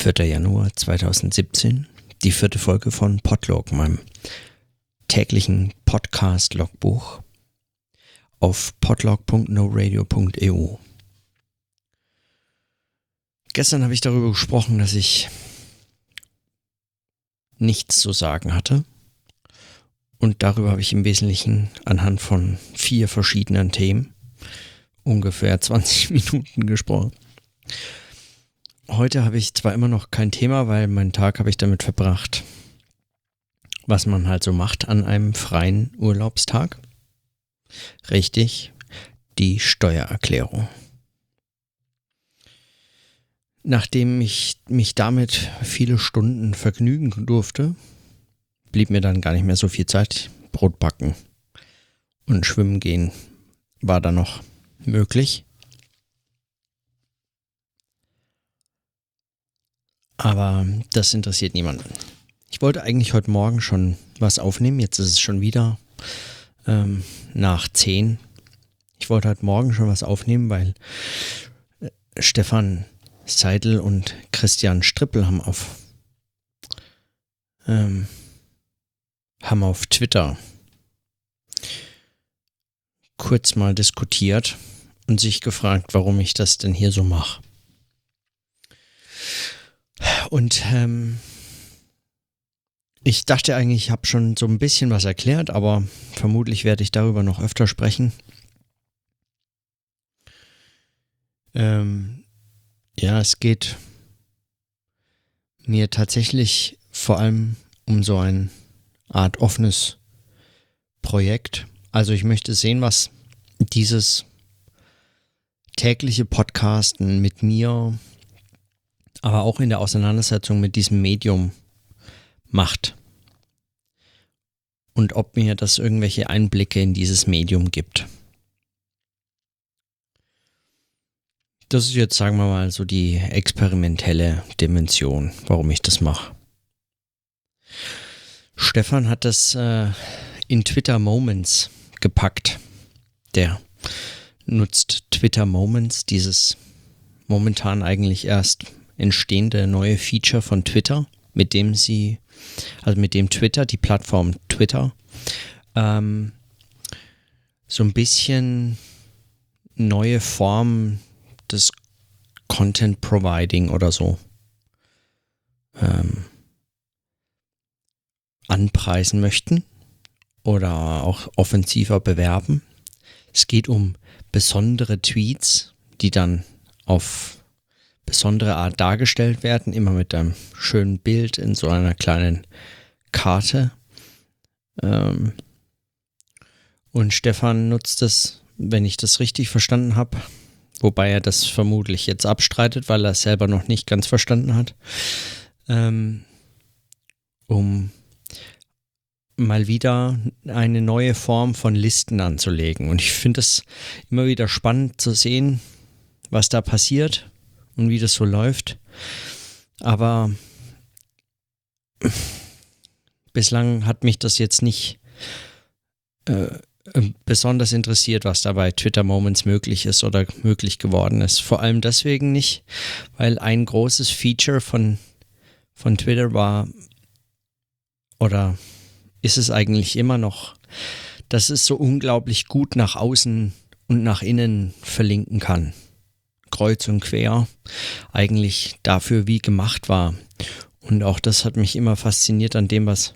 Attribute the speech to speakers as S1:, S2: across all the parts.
S1: 4. Januar 2017, die vierte Folge von Podlog, meinem täglichen Podcast-Logbuch auf podlog.noradio.eu. Gestern habe ich darüber gesprochen, dass ich nichts zu sagen hatte. Und darüber habe ich im Wesentlichen anhand von vier verschiedenen Themen ungefähr 20 Minuten gesprochen. Heute habe ich zwar immer noch kein Thema, weil meinen Tag habe ich damit verbracht, was man halt so macht an einem freien Urlaubstag. Richtig, die Steuererklärung. Nachdem ich mich damit viele Stunden vergnügen durfte, blieb mir dann gar nicht mehr so viel Zeit. Brot backen und schwimmen gehen war da noch möglich. Aber das interessiert niemanden. Ich wollte eigentlich heute Morgen schon was aufnehmen. Jetzt ist es schon wieder ähm, nach 10. Ich wollte heute Morgen schon was aufnehmen, weil äh, Stefan Seidel und Christian Strippel haben auf ähm, haben auf Twitter kurz mal diskutiert und sich gefragt, warum ich das denn hier so mache. Und ähm, ich dachte eigentlich, ich habe schon so ein bisschen was erklärt, aber vermutlich werde ich darüber noch öfter sprechen. Ähm, ja, es geht mir tatsächlich vor allem um so eine Art offenes Projekt. Also ich möchte sehen, was dieses tägliche Podcasten mit mir aber auch in der Auseinandersetzung mit diesem Medium macht. Und ob mir das irgendwelche Einblicke in dieses Medium gibt. Das ist jetzt, sagen wir mal, so die experimentelle Dimension, warum ich das mache. Stefan hat das äh, in Twitter Moments gepackt. Der nutzt Twitter Moments, dieses momentan eigentlich erst entstehende neue Feature von Twitter, mit dem sie, also mit dem Twitter, die Plattform Twitter, ähm, so ein bisschen neue Formen des Content Providing oder so ähm, anpreisen möchten oder auch offensiver bewerben. Es geht um besondere Tweets, die dann auf besondere Art dargestellt werden, immer mit einem schönen Bild in so einer kleinen Karte. Ähm und Stefan nutzt das, wenn ich das richtig verstanden habe, wobei er das vermutlich jetzt abstreitet, weil er es selber noch nicht ganz verstanden hat, ähm, um mal wieder eine neue Form von Listen anzulegen. Und ich finde es immer wieder spannend zu sehen, was da passiert und wie das so läuft. Aber bislang hat mich das jetzt nicht äh, besonders interessiert, was da bei Twitter Moments möglich ist oder möglich geworden ist. Vor allem deswegen nicht, weil ein großes Feature von, von Twitter war oder ist es eigentlich immer noch, dass es so unglaublich gut nach außen und nach innen verlinken kann kreuz und quer eigentlich dafür wie gemacht war. Und auch das hat mich immer fasziniert an dem, was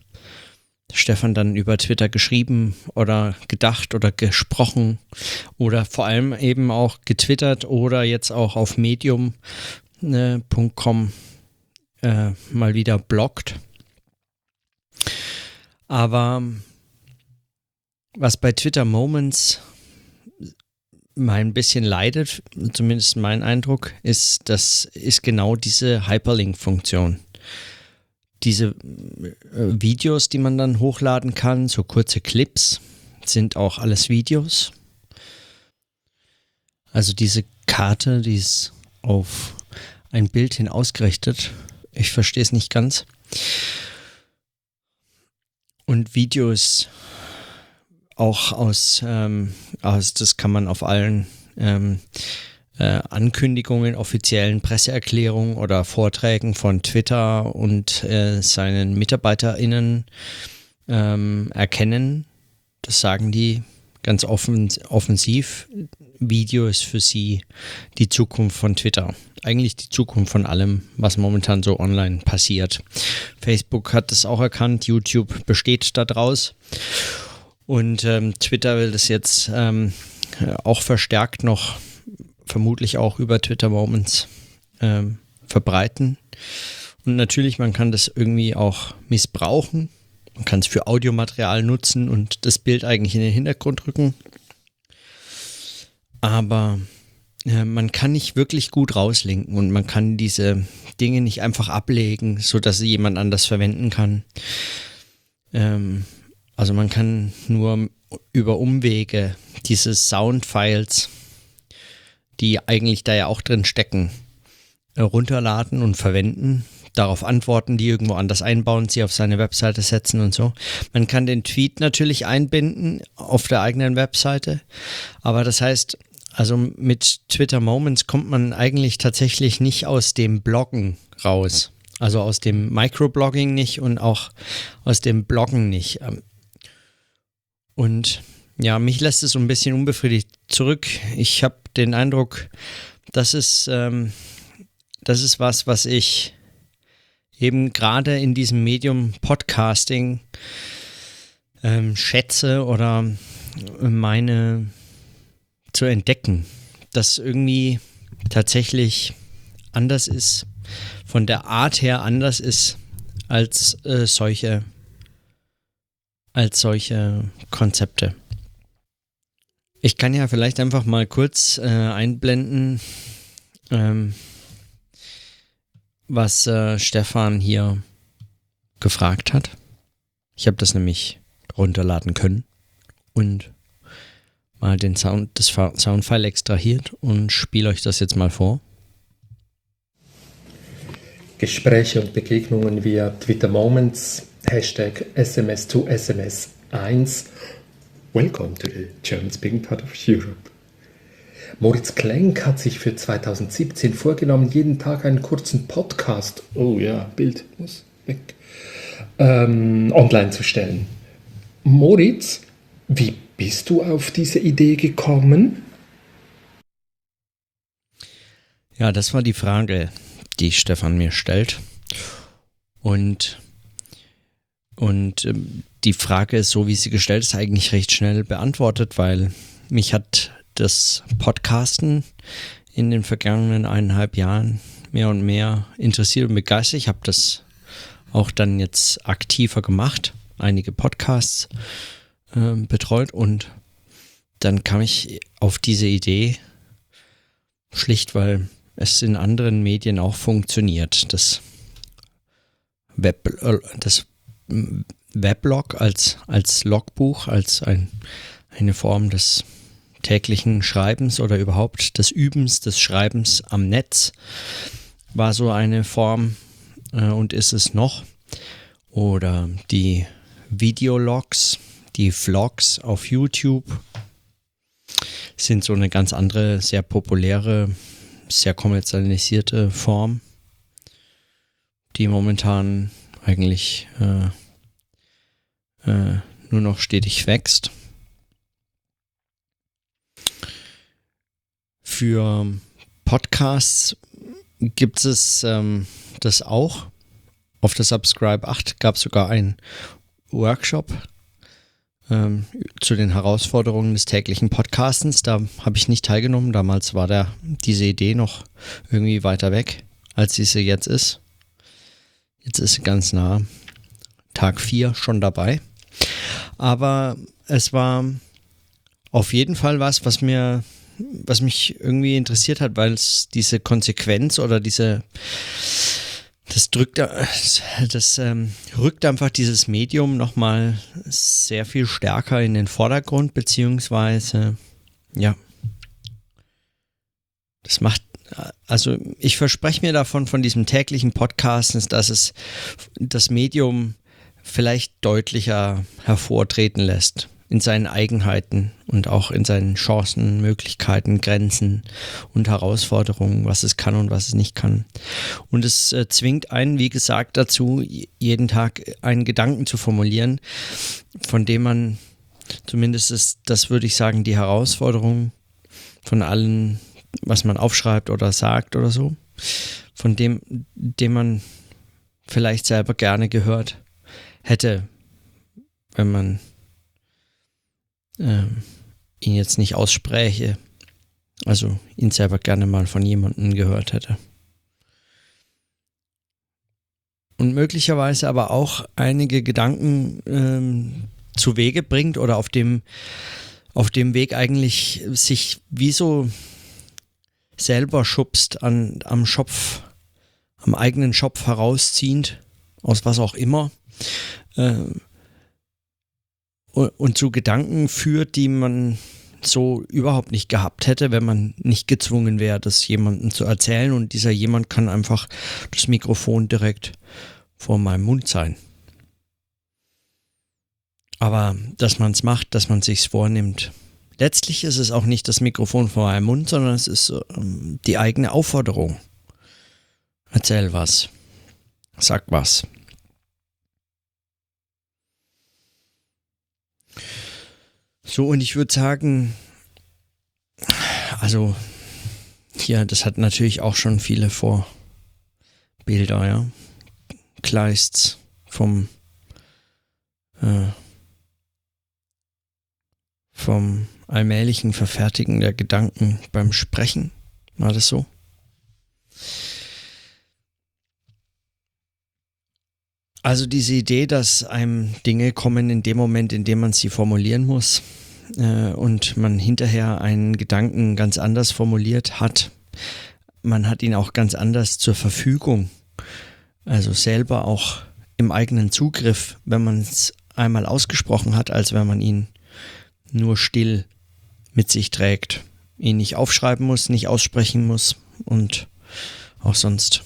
S1: Stefan dann über Twitter geschrieben oder gedacht oder gesprochen oder vor allem eben auch getwittert oder jetzt auch auf medium.com äh, mal wieder bloggt. Aber was bei Twitter Moments mein bisschen leidet, zumindest mein Eindruck, ist, das ist genau diese Hyperlink-Funktion. Diese äh, Videos, die man dann hochladen kann, so kurze Clips, sind auch alles Videos. Also diese Karte, die ist auf ein Bild hin ausgerichtet. Ich verstehe es nicht ganz. Und Videos auch aus, ähm, aus das kann man auf allen ähm, äh, Ankündigungen, offiziellen Presseerklärungen oder Vorträgen von Twitter und äh, seinen MitarbeiterInnen ähm, erkennen. Das sagen die ganz offen, offensiv. Video ist für sie die Zukunft von Twitter. Eigentlich die Zukunft von allem, was momentan so online passiert. Facebook hat das auch erkannt, YouTube besteht daraus. Und ähm, Twitter will das jetzt ähm, auch verstärkt noch, vermutlich auch über Twitter Moments ähm, verbreiten. Und natürlich, man kann das irgendwie auch missbrauchen. Man kann es für Audiomaterial nutzen und das Bild eigentlich in den Hintergrund rücken. Aber äh, man kann nicht wirklich gut rauslinken und man kann diese Dinge nicht einfach ablegen, sodass sie jemand anders verwenden kann. Ähm, also man kann nur über Umwege diese Soundfiles, die eigentlich da ja auch drin stecken, runterladen und verwenden darauf antworten, die irgendwo anders einbauen, sie auf seine Webseite setzen und so. Man kann den Tweet natürlich einbinden auf der eigenen Webseite, aber das heißt, also mit Twitter Moments kommt man eigentlich tatsächlich nicht aus dem Bloggen raus. Also aus dem Microblogging nicht und auch aus dem Bloggen nicht. Und ja, mich lässt es so ein bisschen unbefriedigt zurück. Ich habe den Eindruck, das ist, ähm, das ist was, was ich eben gerade in diesem Medium Podcasting ähm, schätze oder meine zu entdecken, das irgendwie tatsächlich anders ist, von der Art her anders ist als äh, solche als solche Konzepte. Ich kann ja vielleicht einfach mal kurz äh, einblenden, ähm, was äh, Stefan hier gefragt hat. Ich habe das nämlich runterladen können und mal den Sound, das Soundfile extrahiert und spiele euch das jetzt mal vor.
S2: Gespräche und Begegnungen via Twitter Moments, Hashtag SMS to SMS 1. Welcome to the German speaking part of Europe. Moritz Klenk hat sich für 2017 vorgenommen, jeden Tag einen kurzen Podcast, oh ja, Bild muss weg, ähm, online zu stellen. Moritz, wie bist du auf diese Idee gekommen?
S1: Ja, das war die Frage, die Stefan mir stellt. Und, und ähm, die Frage ist, so wie sie gestellt ist, eigentlich recht schnell beantwortet, weil mich hat das Podcasten in den vergangenen eineinhalb Jahren mehr und mehr interessiert und begeistert. Ich habe das auch dann jetzt aktiver gemacht, einige Podcasts äh, betreut und dann kam ich auf diese Idee schlicht, weil es in anderen Medien auch funktioniert. Das Web, äh, das Weblog als, als Logbuch, als ein, eine Form des täglichen Schreibens oder überhaupt des Übens des Schreibens am Netz war so eine Form äh, und ist es noch. Oder die Videologs, die Vlogs auf YouTube sind so eine ganz andere, sehr populäre, sehr kommerzialisierte Form, die momentan eigentlich äh, äh, nur noch stetig wächst. Für Podcasts gibt es ähm, das auch. Auf der Subscribe 8 gab es sogar einen Workshop ähm, zu den Herausforderungen des täglichen Podcastens. Da habe ich nicht teilgenommen. Damals war der, diese Idee noch irgendwie weiter weg, als sie jetzt ist. Jetzt ist sie ganz nah. Tag 4 schon dabei. Aber es war auf jeden Fall was, was mir was mich irgendwie interessiert hat, weil es diese Konsequenz oder diese das drückt, das ähm, rückt einfach dieses Medium nochmal sehr viel stärker in den Vordergrund, beziehungsweise, ja, das macht, also ich verspreche mir davon, von diesem täglichen Podcast, dass es das Medium vielleicht deutlicher hervortreten lässt in seinen Eigenheiten und auch in seinen Chancen, Möglichkeiten, Grenzen und Herausforderungen, was es kann und was es nicht kann. Und es äh, zwingt einen, wie gesagt, dazu, jeden Tag einen Gedanken zu formulieren, von dem man zumindest ist, das würde ich sagen, die Herausforderung von allen, was man aufschreibt oder sagt oder so, von dem, dem man vielleicht selber gerne gehört hätte, wenn man ähm, ihn jetzt nicht ausspräche, also ihn selber gerne mal von jemandem gehört hätte. Und möglicherweise aber auch einige Gedanken ähm, zu Wege bringt oder auf dem, auf dem Weg eigentlich sich wie so selber schubst an, am Schopf, am eigenen Schopf herausziehend, aus was auch immer. Äh, und, zu Gedanken führt, die man so überhaupt nicht gehabt hätte, wenn man nicht gezwungen wäre, das jemandem zu erzählen und dieser jemand kann einfach das Mikrofon direkt vor meinem Mund sein. Aber dass man es macht, dass man sich's vornimmt. Letztlich ist es auch nicht das Mikrofon vor meinem Mund, sondern es ist ähm, die eigene Aufforderung. Erzähl was. Sag was. So, und ich würde sagen, also hier, das hat natürlich auch schon viele Vorbilder, ja. Kleists vom äh, vom allmählichen Verfertigen der Gedanken beim Sprechen. War das so? Also diese Idee, dass einem Dinge kommen in dem Moment, in dem man sie formulieren muss äh, und man hinterher einen Gedanken ganz anders formuliert hat. Man hat ihn auch ganz anders zur Verfügung. Also selber auch im eigenen Zugriff, wenn man es einmal ausgesprochen hat, als wenn man ihn nur still mit sich trägt. Ihn nicht aufschreiben muss, nicht aussprechen muss und auch sonst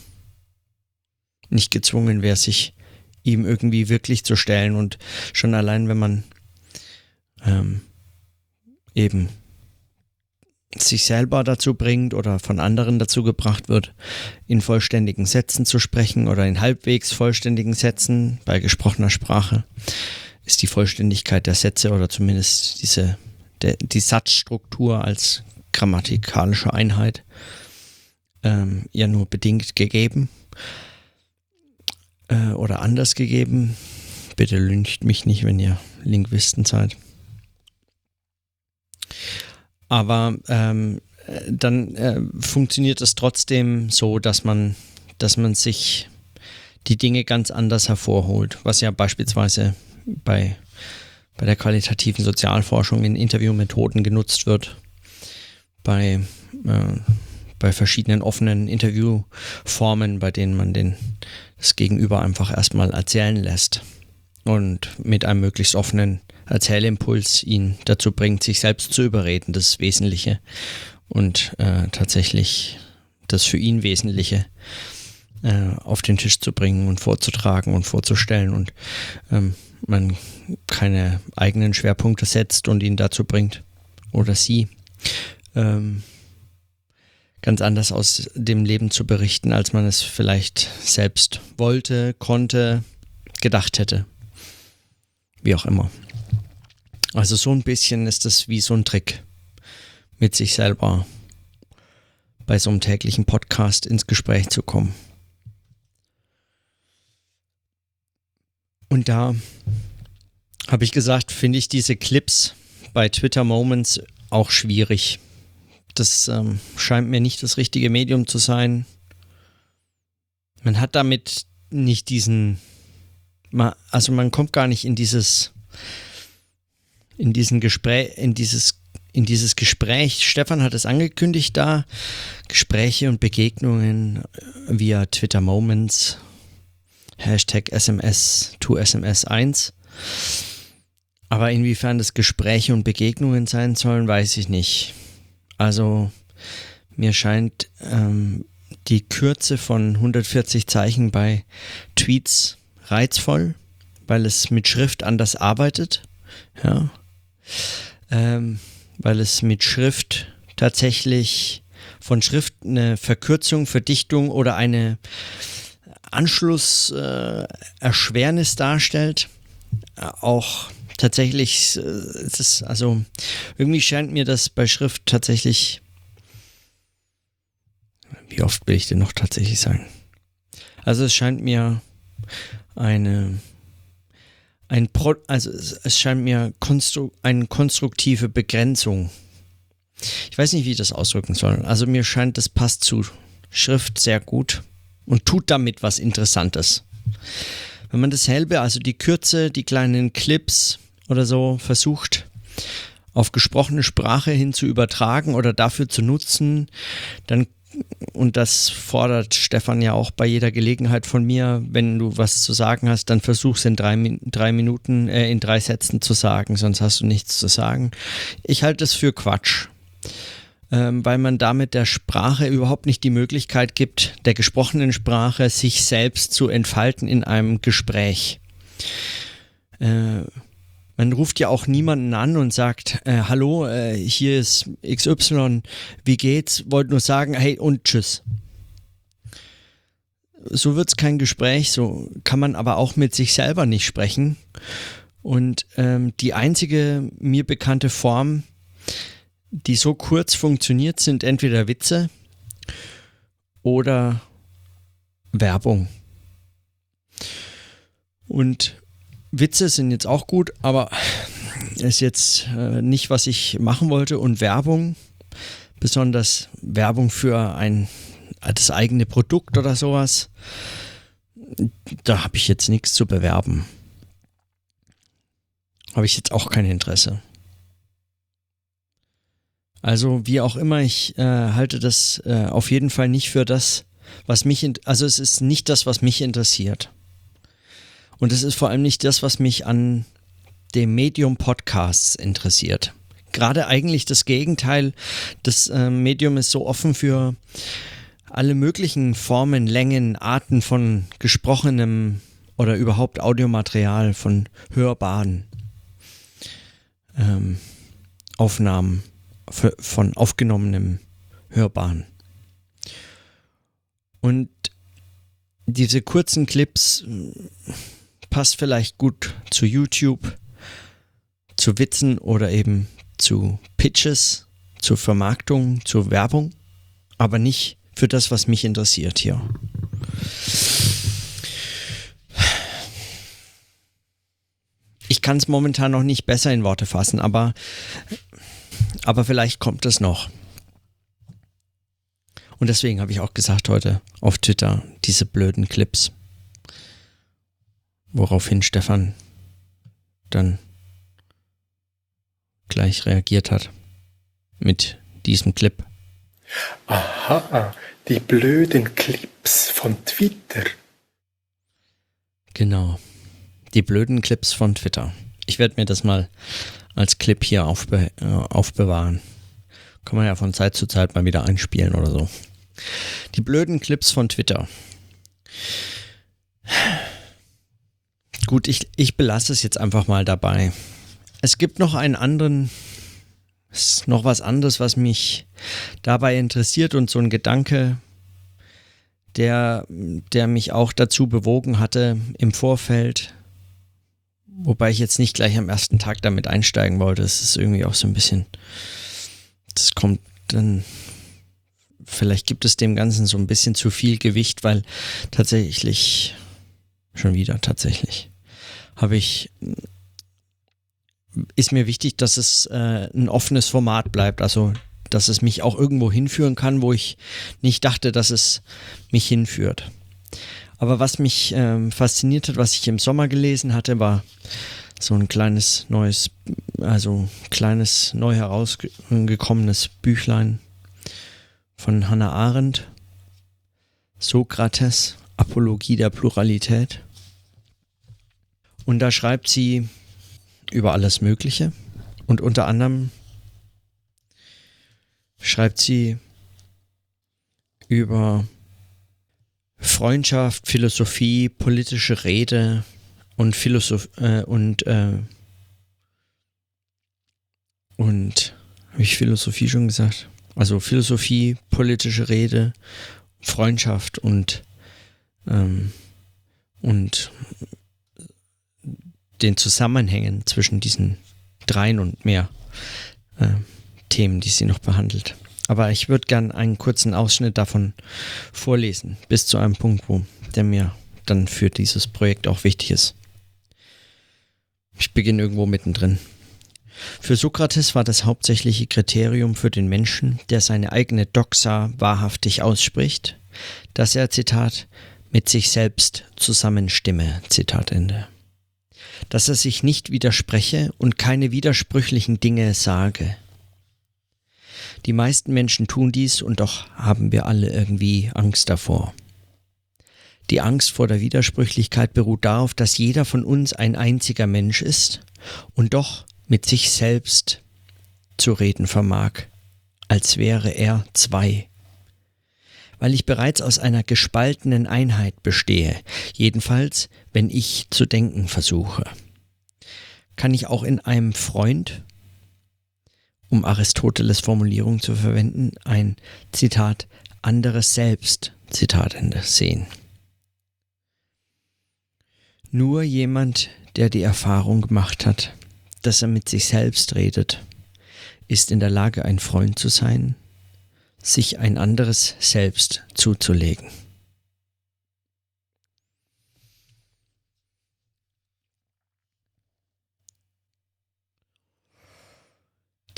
S1: nicht gezwungen wäre, sich ihm irgendwie wirklich zu stellen. Und schon allein, wenn man ähm, eben sich selber dazu bringt oder von anderen dazu gebracht wird, in vollständigen Sätzen zu sprechen oder in halbwegs vollständigen Sätzen bei gesprochener Sprache, ist die Vollständigkeit der Sätze oder zumindest diese, der, die Satzstruktur als grammatikalische Einheit ähm, ja nur bedingt gegeben äh, oder anders gegeben. Bitte lüncht mich nicht, wenn ihr Linguisten seid. Aber ähm, dann äh, funktioniert es trotzdem so, dass man, dass man sich die Dinge ganz anders hervorholt, was ja beispielsweise bei, bei der qualitativen Sozialforschung in Interviewmethoden genutzt wird, bei, äh, bei verschiedenen offenen Interviewformen, bei denen man den, das Gegenüber einfach erstmal erzählen lässt und mit einem möglichst offenen Erzählimpuls ihn dazu bringt, sich selbst zu überreden, das Wesentliche und äh, tatsächlich das für ihn Wesentliche äh, auf den Tisch zu bringen und vorzutragen und vorzustellen und ähm, man keine eigenen Schwerpunkte setzt und ihn dazu bringt oder sie ähm, ganz anders aus dem Leben zu berichten, als man es vielleicht selbst wollte, konnte, gedacht hätte. Wie auch immer. Also so ein bisschen ist das wie so ein Trick mit sich selber bei so einem täglichen Podcast ins Gespräch zu kommen. Und da habe ich gesagt, finde ich diese Clips bei Twitter Moments auch schwierig. Das ähm, scheint mir nicht das richtige Medium zu sein. Man hat damit nicht diesen, also man kommt gar nicht in dieses, in diesen Gespräch, in dieses, in dieses Gespräch. Stefan hat es angekündigt da, Gespräche und Begegnungen via Twitter Moments, Hashtag SMS to SMS 1. Aber inwiefern das Gespräche und Begegnungen sein sollen, weiß ich nicht. Also mir scheint ähm, die Kürze von 140 Zeichen bei Tweets reizvoll, weil es mit Schrift anders arbeitet. Ja. Ähm, weil es mit Schrift tatsächlich von Schrift eine Verkürzung, Verdichtung oder eine Anschlusserschwernis äh, darstellt. Auch tatsächlich, äh, es ist, also irgendwie scheint mir das bei Schrift tatsächlich, wie oft will ich denn noch tatsächlich sagen? Also es scheint mir eine ein Pro, also es, scheint mir konstru eine konstruktive Begrenzung. Ich weiß nicht, wie ich das ausdrücken soll. Also mir scheint, das passt zu Schrift sehr gut und tut damit was Interessantes. Wenn man dasselbe, also die Kürze, die kleinen Clips oder so versucht auf gesprochene Sprache hin zu übertragen oder dafür zu nutzen, dann und das fordert Stefan ja auch bei jeder Gelegenheit von mir, wenn du was zu sagen hast, dann versuch es in drei, drei Minuten, äh, in drei Sätzen zu sagen, sonst hast du nichts zu sagen. Ich halte es für Quatsch, ähm, weil man damit der Sprache überhaupt nicht die Möglichkeit gibt, der gesprochenen Sprache sich selbst zu entfalten in einem Gespräch. Äh, man ruft ja auch niemanden an und sagt, äh, hallo, äh, hier ist XY, wie geht's? Wollte nur sagen, hey und tschüss. So wird es kein Gespräch, so kann man aber auch mit sich selber nicht sprechen. Und ähm, die einzige mir bekannte Form, die so kurz funktioniert, sind entweder Witze oder Werbung. Und Witze sind jetzt auch gut, aber ist jetzt äh, nicht, was ich machen wollte. Und Werbung, besonders Werbung für ein das eigene Produkt oder sowas, da habe ich jetzt nichts zu bewerben. Habe ich jetzt auch kein Interesse. Also wie auch immer, ich äh, halte das äh, auf jeden Fall nicht für das, was mich, also es ist nicht das, was mich interessiert. Und es ist vor allem nicht das, was mich an dem Medium Podcasts interessiert. Gerade eigentlich das Gegenteil. Das äh, Medium ist so offen für alle möglichen Formen, Längen, Arten von gesprochenem oder überhaupt Audiomaterial, von hörbaren ähm, Aufnahmen, von aufgenommenem Hörbaren. Und diese kurzen Clips passt vielleicht gut zu YouTube, zu Witzen oder eben zu Pitches, zur Vermarktung, zur Werbung, aber nicht für das, was mich interessiert hier. Ich kann es momentan noch nicht besser in Worte fassen, aber, aber vielleicht kommt es noch. Und deswegen habe ich auch gesagt heute auf Twitter, diese blöden Clips. Woraufhin Stefan dann gleich reagiert hat mit diesem Clip.
S2: Aha, die blöden Clips von Twitter.
S1: Genau, die blöden Clips von Twitter. Ich werde mir das mal als Clip hier aufbe äh, aufbewahren. Kann man ja von Zeit zu Zeit mal wieder einspielen oder so. Die blöden Clips von Twitter. Gut, ich, ich belasse es jetzt einfach mal dabei. Es gibt noch einen anderen, noch was anderes, was mich dabei interessiert und so ein Gedanke, der, der mich auch dazu bewogen hatte im Vorfeld, wobei ich jetzt nicht gleich am ersten Tag damit einsteigen wollte. Es ist irgendwie auch so ein bisschen, das kommt dann, vielleicht gibt es dem Ganzen so ein bisschen zu viel Gewicht, weil tatsächlich, schon wieder tatsächlich, habe ich ist mir wichtig, dass es äh, ein offenes Format bleibt, also dass es mich auch irgendwo hinführen kann, wo ich nicht dachte, dass es mich hinführt. Aber was mich ähm, fasziniert hat, was ich im Sommer gelesen hatte, war so ein kleines neues, also kleines neu herausgekommenes Büchlein von Hannah Arendt, Sokrates, Apologie der Pluralität. Und da schreibt sie über alles Mögliche. Und unter anderem schreibt sie über Freundschaft, Philosophie, politische Rede und Philosoph äh, und äh, Und habe ich Philosophie schon gesagt? Also Philosophie, politische Rede, Freundschaft und, ähm, und den Zusammenhängen zwischen diesen dreien und mehr äh, Themen, die sie noch behandelt. Aber ich würde gern einen kurzen Ausschnitt davon vorlesen, bis zu einem Punkt, wo der mir dann für dieses Projekt auch wichtig ist. Ich beginne irgendwo mittendrin. Für Sokrates war das hauptsächliche Kriterium für den Menschen, der seine eigene Doxa wahrhaftig ausspricht, dass er, Zitat, mit sich selbst zusammenstimme, Zitat Ende. Dass er sich nicht widerspreche und keine widersprüchlichen Dinge sage. Die meisten Menschen tun dies und doch haben wir alle irgendwie Angst davor. Die Angst vor der Widersprüchlichkeit beruht darauf, dass jeder von uns ein einziger Mensch ist und doch mit sich selbst zu reden vermag, als wäre er zwei. Weil ich bereits aus einer gespaltenen Einheit bestehe, jedenfalls wenn ich zu denken versuche. Kann ich auch in einem Freund, um Aristoteles Formulierung zu verwenden, ein Zitat anderes Selbst Zitat Ende sehen. Nur jemand, der die Erfahrung gemacht hat, dass er mit sich selbst redet, ist in der Lage, ein Freund zu sein, sich ein anderes Selbst zuzulegen.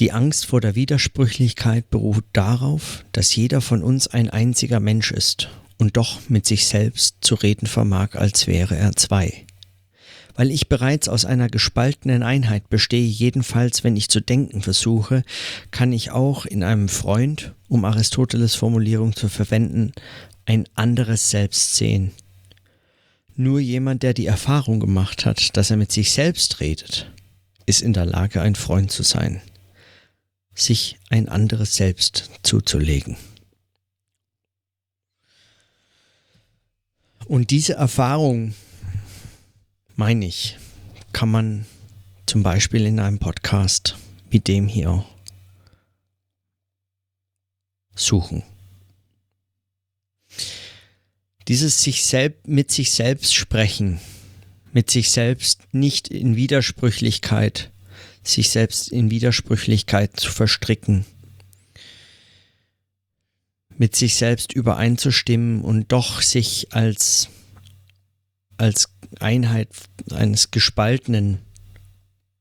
S1: Die Angst vor der Widersprüchlichkeit beruht darauf, dass jeder von uns ein einziger Mensch ist und doch mit sich selbst zu reden vermag, als wäre er zwei. Weil ich bereits aus einer gespaltenen Einheit bestehe, jedenfalls wenn ich zu denken versuche, kann ich auch in einem Freund, um Aristoteles Formulierung zu verwenden, ein anderes Selbst sehen. Nur jemand, der die Erfahrung gemacht hat, dass er mit sich selbst redet, ist in der Lage, ein Freund zu sein, sich ein anderes Selbst zuzulegen. Und diese Erfahrung, meine ich, kann man zum Beispiel in einem Podcast wie dem hier suchen. Dieses sich selbst mit sich selbst sprechen, mit sich selbst nicht in Widersprüchlichkeit, sich selbst in Widersprüchlichkeit zu verstricken, mit sich selbst übereinzustimmen und doch sich als, als Einheit eines gespaltenen,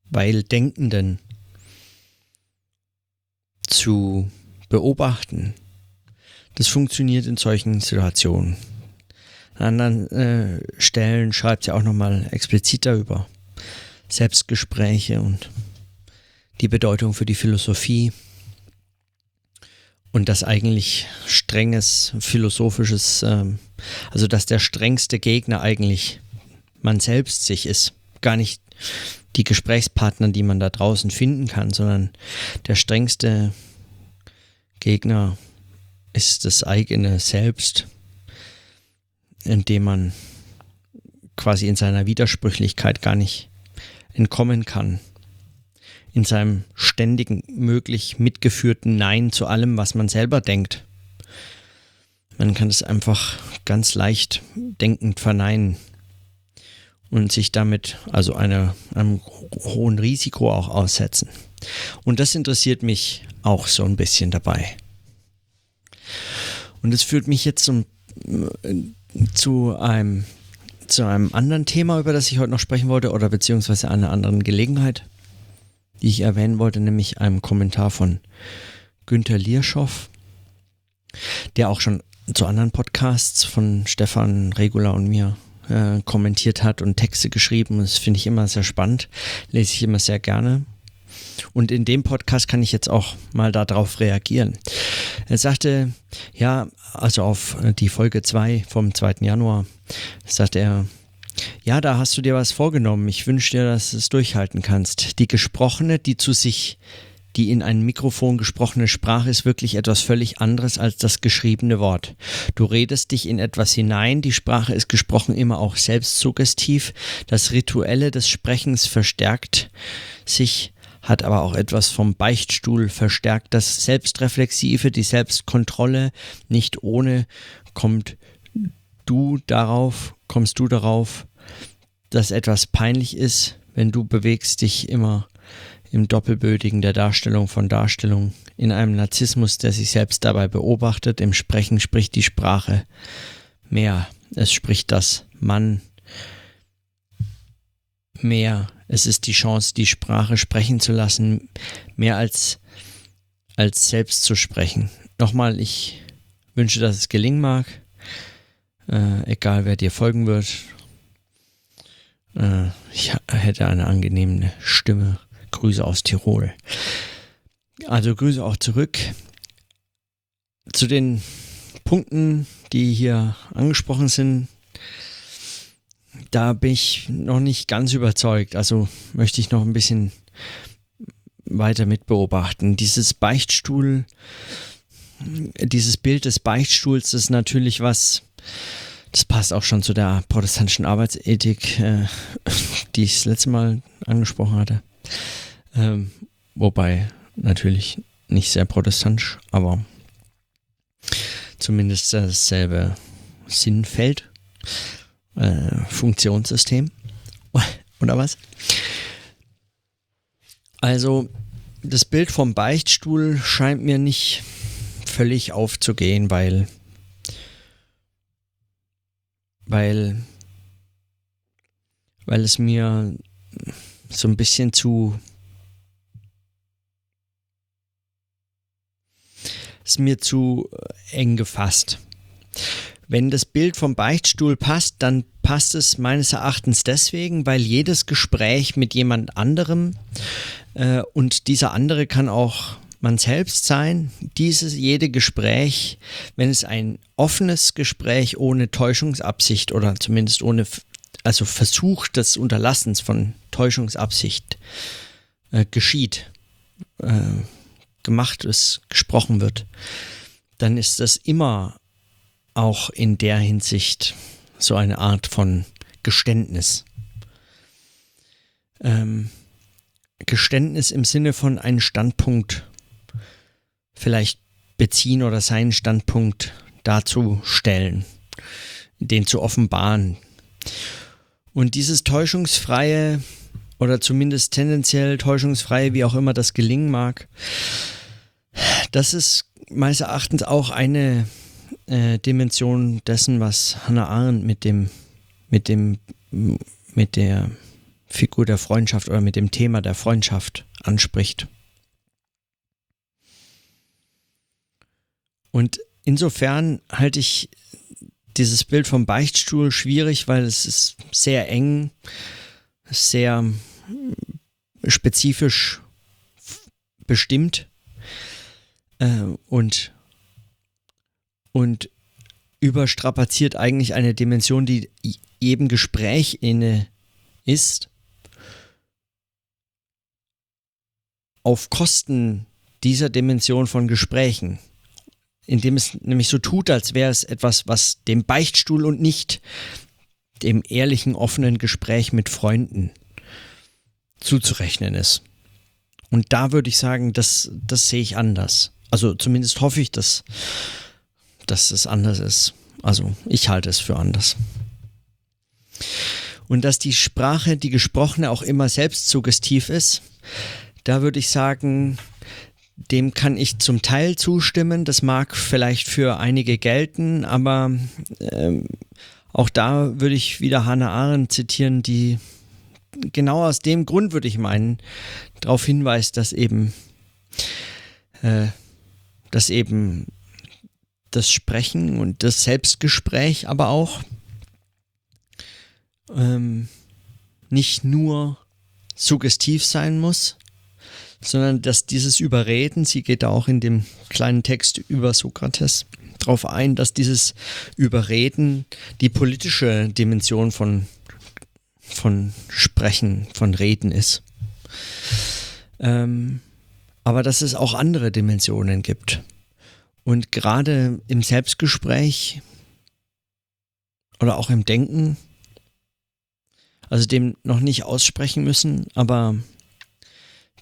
S1: weil Denkenden zu beobachten. Das funktioniert in solchen Situationen. An anderen äh, Stellen schreibt sie auch nochmal expliziter über Selbstgespräche und die Bedeutung für die Philosophie und das eigentlich strenges philosophisches, ähm, also dass der strengste Gegner eigentlich man selbst sich ist, gar nicht die Gesprächspartner, die man da draußen finden kann, sondern der strengste Gegner ist das eigene Selbst, in dem man quasi in seiner Widersprüchlichkeit gar nicht entkommen kann in seinem ständigen, möglich mitgeführten Nein zu allem, was man selber denkt. Man kann es einfach ganz leicht denkend verneinen und sich damit also eine, einem hohen Risiko auch aussetzen. Und das interessiert mich auch so ein bisschen dabei. Und es führt mich jetzt zum, zu einem zu einem anderen Thema, über das ich heute noch sprechen wollte, oder beziehungsweise einer anderen Gelegenheit die ich erwähnen wollte, nämlich einem Kommentar von Günter Lierschow, der auch schon zu anderen Podcasts von Stefan Regula und mir äh, kommentiert hat und Texte geschrieben. Das finde ich immer sehr spannend, lese ich immer sehr gerne. Und in dem Podcast kann ich jetzt auch mal darauf reagieren. Er sagte, ja, also auf die Folge 2 vom 2. Januar, sagte er, ja, da hast du dir was vorgenommen. Ich wünsche dir, dass du es durchhalten kannst. Die gesprochene, die zu sich, die in ein Mikrofon gesprochene Sprache ist wirklich etwas völlig anderes als das geschriebene Wort. Du redest dich in etwas hinein, die Sprache ist gesprochen immer auch selbstsuggestiv. Das Rituelle des Sprechens verstärkt sich hat aber auch etwas vom Beichtstuhl verstärkt. Das Selbstreflexive, die Selbstkontrolle, nicht ohne kommt du darauf, kommst du darauf, dass etwas peinlich ist, wenn du bewegst dich immer im Doppelbödigen der Darstellung von Darstellung, in einem Narzissmus, der sich selbst dabei beobachtet. Im Sprechen spricht die Sprache mehr. Es spricht das Mann mehr. Es ist die Chance, die Sprache sprechen zu lassen, mehr als, als selbst zu sprechen. Nochmal, ich wünsche, dass es gelingen mag. Äh, egal, wer dir folgen wird. Äh, ich hätte eine angenehme Stimme. Grüße aus Tirol. Also Grüße auch zurück zu den Punkten, die hier angesprochen sind. Da bin ich noch nicht ganz überzeugt. Also möchte ich noch ein bisschen weiter mitbeobachten. Dieses Beichtstuhl, dieses Bild des Beichtstuhls ist natürlich was, das passt auch schon zu der protestantischen Arbeitsethik, äh, die ich das letzte Mal angesprochen hatte. Ähm, wobei natürlich nicht sehr protestantisch, aber zumindest dasselbe Sinnfeld, äh, Funktionssystem oder was? Also das Bild vom Beichtstuhl scheint mir nicht völlig aufzugehen, weil weil weil es mir so ein bisschen zu ist mir zu eng gefasst. Wenn das Bild vom Beichtstuhl passt, dann passt es meines Erachtens deswegen, weil jedes Gespräch mit jemand anderem äh, und dieser andere kann auch man selbst sein, dieses jede Gespräch, wenn es ein offenes Gespräch ohne Täuschungsabsicht oder zumindest ohne also Versuch des Unterlassens von Täuschungsabsicht äh, geschieht, äh, gemacht ist, gesprochen wird, dann ist das immer auch in der Hinsicht so eine Art von Geständnis. Ähm, Geständnis im Sinne von einen Standpunkt vielleicht beziehen oder seinen Standpunkt darzustellen, den zu offenbaren. Und dieses täuschungsfreie oder zumindest tendenziell täuschungsfreie, wie auch immer das gelingen mag, das ist meines Erachtens auch eine äh, Dimension dessen, was Hannah Arendt mit dem, mit dem, mit der Figur der Freundschaft oder mit dem Thema der Freundschaft anspricht. Und insofern halte ich dieses Bild vom Beichtstuhl schwierig, weil es ist sehr eng, sehr spezifisch bestimmt. Äh, und, und überstrapaziert eigentlich eine Dimension, die jedem Gespräch inne ist, auf Kosten dieser Dimension von Gesprächen indem es nämlich so tut, als wäre es etwas, was dem Beichtstuhl und nicht dem ehrlichen, offenen Gespräch mit Freunden zuzurechnen ist. Und da würde ich sagen, das, das sehe ich anders. Also zumindest hoffe ich, dass, dass es anders ist. Also ich halte es für anders. Und dass die Sprache, die gesprochene, auch immer selbst suggestiv ist, da würde ich sagen, dem kann ich zum Teil zustimmen. Das mag vielleicht für einige gelten, aber ähm, auch da würde ich wieder Hannah Arendt zitieren, die genau aus dem Grund würde ich meinen, darauf hinweist, dass eben, äh, dass eben das Sprechen und das Selbstgespräch aber auch ähm, nicht nur suggestiv sein muss, sondern dass dieses Überreden, sie geht da auch in dem kleinen Text über Sokrates darauf ein, dass dieses Überreden die politische Dimension von, von Sprechen, von Reden ist. Ähm, aber dass es auch andere Dimensionen gibt. Und gerade im Selbstgespräch oder auch im Denken, also dem noch nicht aussprechen müssen, aber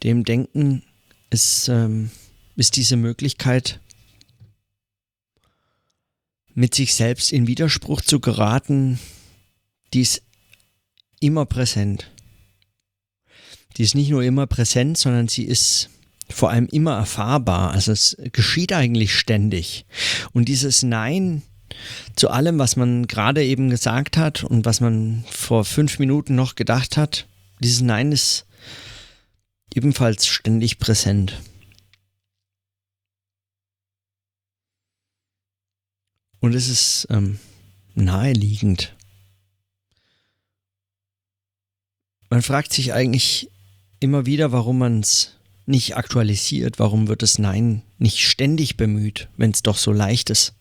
S1: dem Denken ist, ähm, ist diese Möglichkeit, mit sich selbst in Widerspruch zu geraten, die ist immer präsent. Die ist nicht nur immer präsent, sondern sie ist vor allem immer erfahrbar. Also es geschieht eigentlich ständig. Und dieses Nein zu allem, was man gerade eben gesagt hat und was man vor fünf Minuten noch gedacht hat, dieses Nein ist ebenfalls ständig präsent. Und es ist ähm, naheliegend. Man fragt sich eigentlich immer wieder, warum man es nicht aktualisiert, warum wird das Nein nicht ständig bemüht, wenn es doch so leicht ist.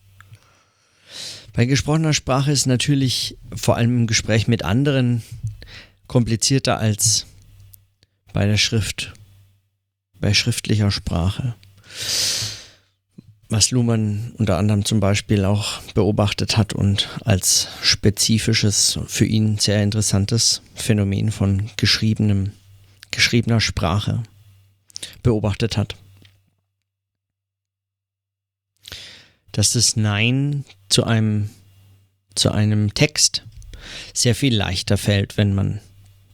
S1: Bei gesprochener Sprache ist natürlich vor allem im Gespräch mit anderen komplizierter als bei der Schrift, bei schriftlicher Sprache. Was Luhmann unter anderem zum Beispiel auch beobachtet hat und als spezifisches, für ihn sehr interessantes Phänomen von geschriebenem, geschriebener Sprache beobachtet hat. Dass das Nein zu einem, zu einem Text sehr viel leichter fällt, wenn man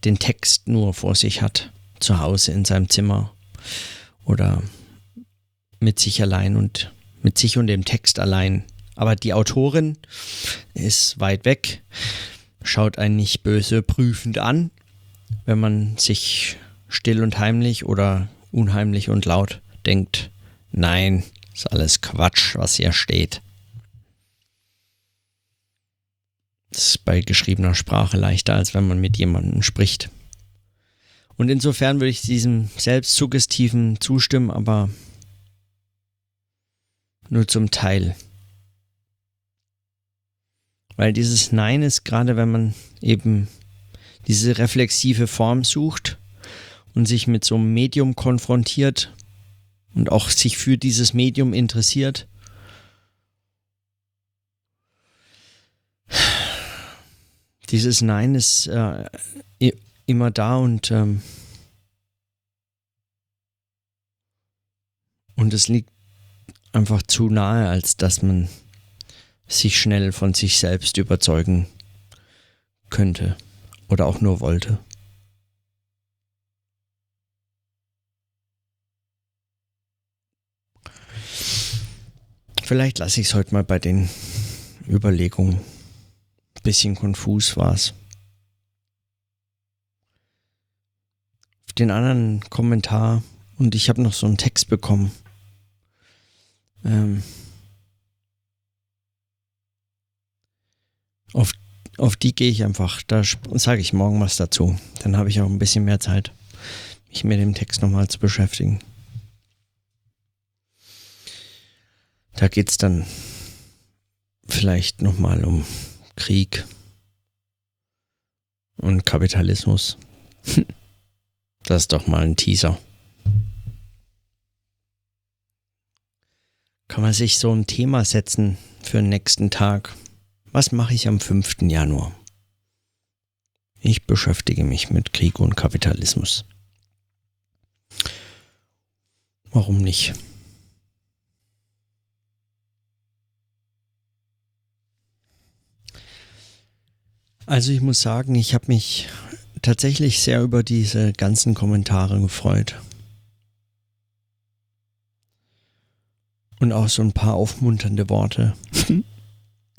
S1: den Text nur vor sich hat, zu Hause in seinem Zimmer oder mit sich allein und mit sich und dem Text allein. Aber die Autorin ist weit weg, schaut einen nicht böse prüfend an, wenn man sich still und heimlich oder unheimlich und laut denkt, nein, ist alles Quatsch, was hier steht. Das ist bei geschriebener Sprache leichter, als wenn man mit jemandem spricht. Und insofern würde ich diesem selbstsuggestiven zustimmen, aber nur zum Teil. Weil dieses Nein ist gerade, wenn man eben diese reflexive Form sucht und sich mit so einem Medium konfrontiert und auch sich für dieses Medium interessiert, dieses Nein ist äh, immer da und ähm, und es liegt einfach zu nahe, als dass man sich schnell von sich selbst überzeugen könnte oder auch nur wollte. Vielleicht lasse ich es heute mal bei den Überlegungen. Bisschen konfus war es. Den anderen Kommentar und ich habe noch so einen Text bekommen. Ähm, auf, auf die gehe ich einfach. Da sage ich morgen was dazu. Dann habe ich auch ein bisschen mehr Zeit, mich mit dem Text nochmal zu beschäftigen. Da geht es dann vielleicht nochmal um Krieg und Kapitalismus. Das ist doch mal ein Teaser. Kann man sich so ein Thema setzen für den nächsten Tag? Was mache ich am 5. Januar? Ich beschäftige mich mit Krieg und Kapitalismus. Warum nicht? Also ich muss sagen, ich habe mich tatsächlich sehr über diese ganzen Kommentare gefreut. Und auch so ein paar aufmunternde Worte.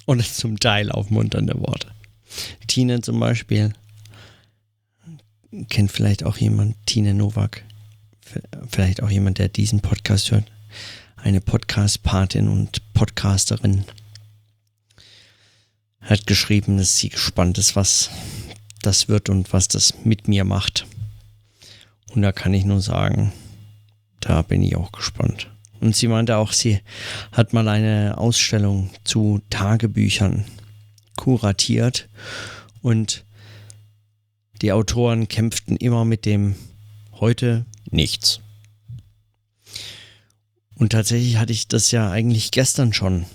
S1: Und zum Teil aufmunternde Worte. Tine zum Beispiel. Kennt vielleicht auch jemand, Tine Nowak. Vielleicht auch jemand, der diesen Podcast hört. Eine Podcast-Patin und Podcasterin hat geschrieben, dass sie gespannt ist, was das wird und was das mit mir macht. Und da kann ich nur sagen, da bin ich auch gespannt. Und sie meinte auch, sie hat mal eine Ausstellung zu Tagebüchern kuratiert und die Autoren kämpften immer mit dem heute nichts. Und tatsächlich hatte ich das ja eigentlich gestern schon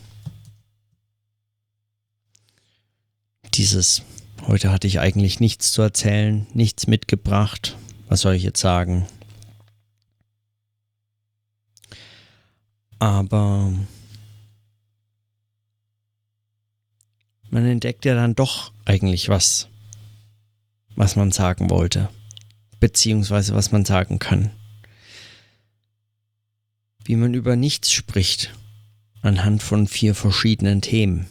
S1: dieses, Heute hatte ich eigentlich nichts zu erzählen, nichts mitgebracht. Was soll ich jetzt sagen? Aber man entdeckt ja dann doch eigentlich was, was man sagen wollte, beziehungsweise was man sagen kann. Wie man über nichts spricht, anhand von vier verschiedenen Themen.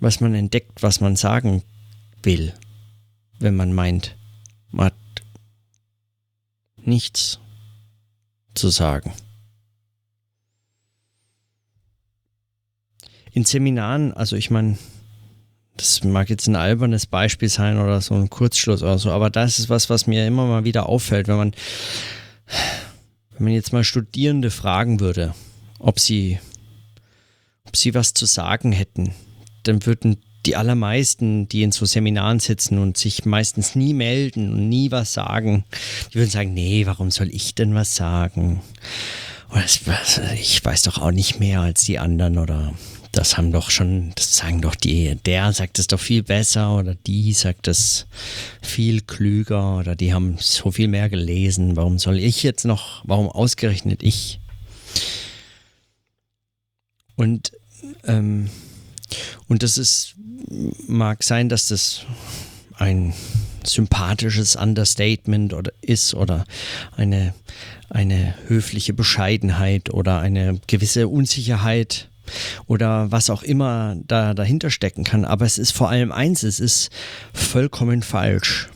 S1: Was man entdeckt, was man sagen will, wenn man meint, man hat nichts zu sagen. In Seminaren, also ich meine, das mag jetzt ein albernes Beispiel sein oder so ein Kurzschluss oder so, aber das ist was, was mir immer mal wieder auffällt, wenn man, wenn man jetzt mal Studierende fragen würde, ob sie, ob sie was zu sagen hätten, dann würden die allermeisten, die in so Seminaren sitzen und sich meistens nie melden und nie was sagen, die würden sagen, nee, warum soll ich denn was sagen? Oder ich weiß doch auch nicht mehr als die anderen oder das haben doch schon, das sagen doch die, der sagt es doch viel besser oder die sagt es viel klüger oder die haben so viel mehr gelesen. Warum soll ich jetzt noch, warum ausgerechnet ich? Und, ähm, und das ist, mag sein, dass das ein sympathisches Understatement oder ist oder eine, eine höfliche Bescheidenheit oder eine gewisse Unsicherheit oder was auch immer da dahinter stecken kann. Aber es ist vor allem eins, es ist vollkommen falsch.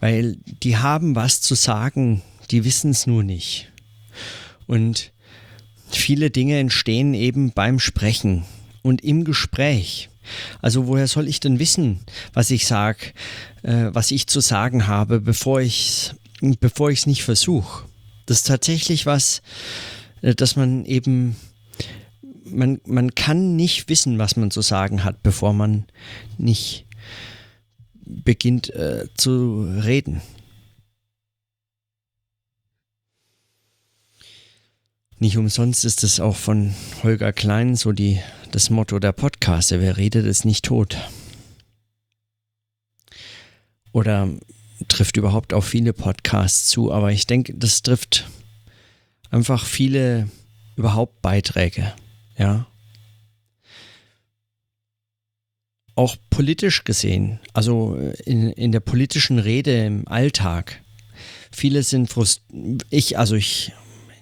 S1: Weil die haben was zu sagen, die wissen es nur nicht. Und viele Dinge entstehen eben beim Sprechen und im Gespräch. Also woher soll ich denn wissen, was ich sage, äh, was ich zu sagen habe, bevor ich es bevor nicht versuche? Das ist tatsächlich was, äh, dass man eben man, man kann nicht wissen, was man zu sagen hat, bevor man nicht beginnt äh, zu reden. Nicht umsonst ist es auch von Holger Klein so die, das Motto der Podcaster, wer redet, ist nicht tot. Oder trifft überhaupt auf viele Podcasts zu, aber ich denke, das trifft einfach viele überhaupt Beiträge. Ja. Auch politisch gesehen, also in, in der politischen Rede im Alltag. Viele sind frustriert. Ich, also ich,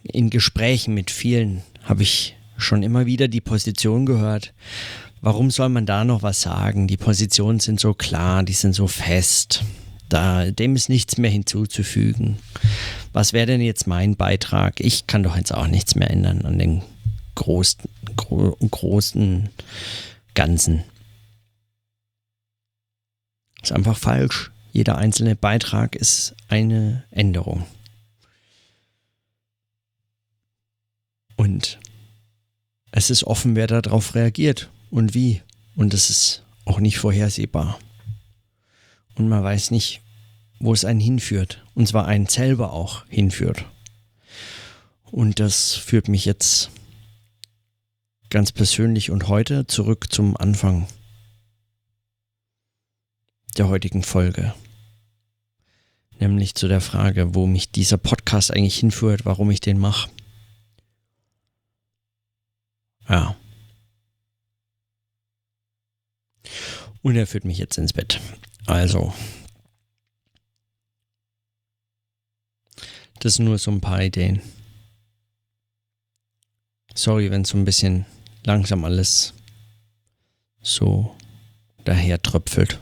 S1: in Gesprächen mit vielen habe ich schon immer wieder die Position gehört. Warum soll man da noch was sagen? Die Positionen sind so klar, die sind so fest. Da, dem ist nichts mehr hinzuzufügen. Was wäre denn jetzt mein Beitrag? Ich kann doch jetzt auch nichts mehr ändern an den groß, gro großen Ganzen. Ist einfach falsch. Jeder einzelne Beitrag ist eine Änderung. Und es ist offen, wer darauf reagiert und wie. Und es ist auch nicht vorhersehbar. Und man weiß nicht, wo es einen hinführt. Und zwar einen selber auch hinführt. Und das führt mich jetzt ganz persönlich und heute zurück zum Anfang der heutigen Folge. Nämlich zu der Frage, wo mich dieser Podcast eigentlich hinführt, warum ich den mache. Ja. Und er führt mich jetzt ins Bett. Also. Das sind nur so ein paar Ideen. Sorry, wenn es so ein bisschen langsam alles so daher tröpfelt.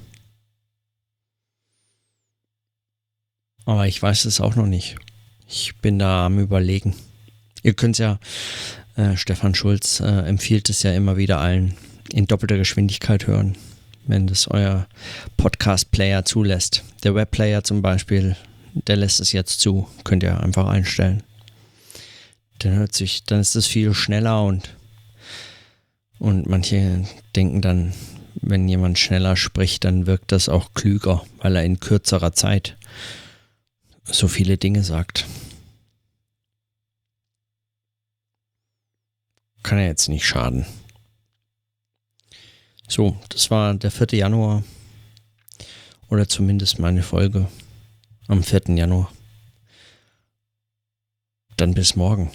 S1: Aber ich weiß es auch noch nicht. Ich bin da am Überlegen. Ihr könnt ja, äh, Stefan Schulz äh, empfiehlt es ja immer wieder allen in doppelter Geschwindigkeit hören, wenn das euer Podcast-Player zulässt. Der Webplayer zum Beispiel, der lässt es jetzt zu. Könnt ihr einfach einstellen. Dann hört sich, dann ist es viel schneller und und manche denken dann, wenn jemand schneller spricht, dann wirkt das auch klüger, weil er in kürzerer Zeit so viele Dinge sagt. Kann ja jetzt nicht schaden. So, das war der 4. Januar. Oder zumindest meine Folge am 4. Januar. Dann bis morgen.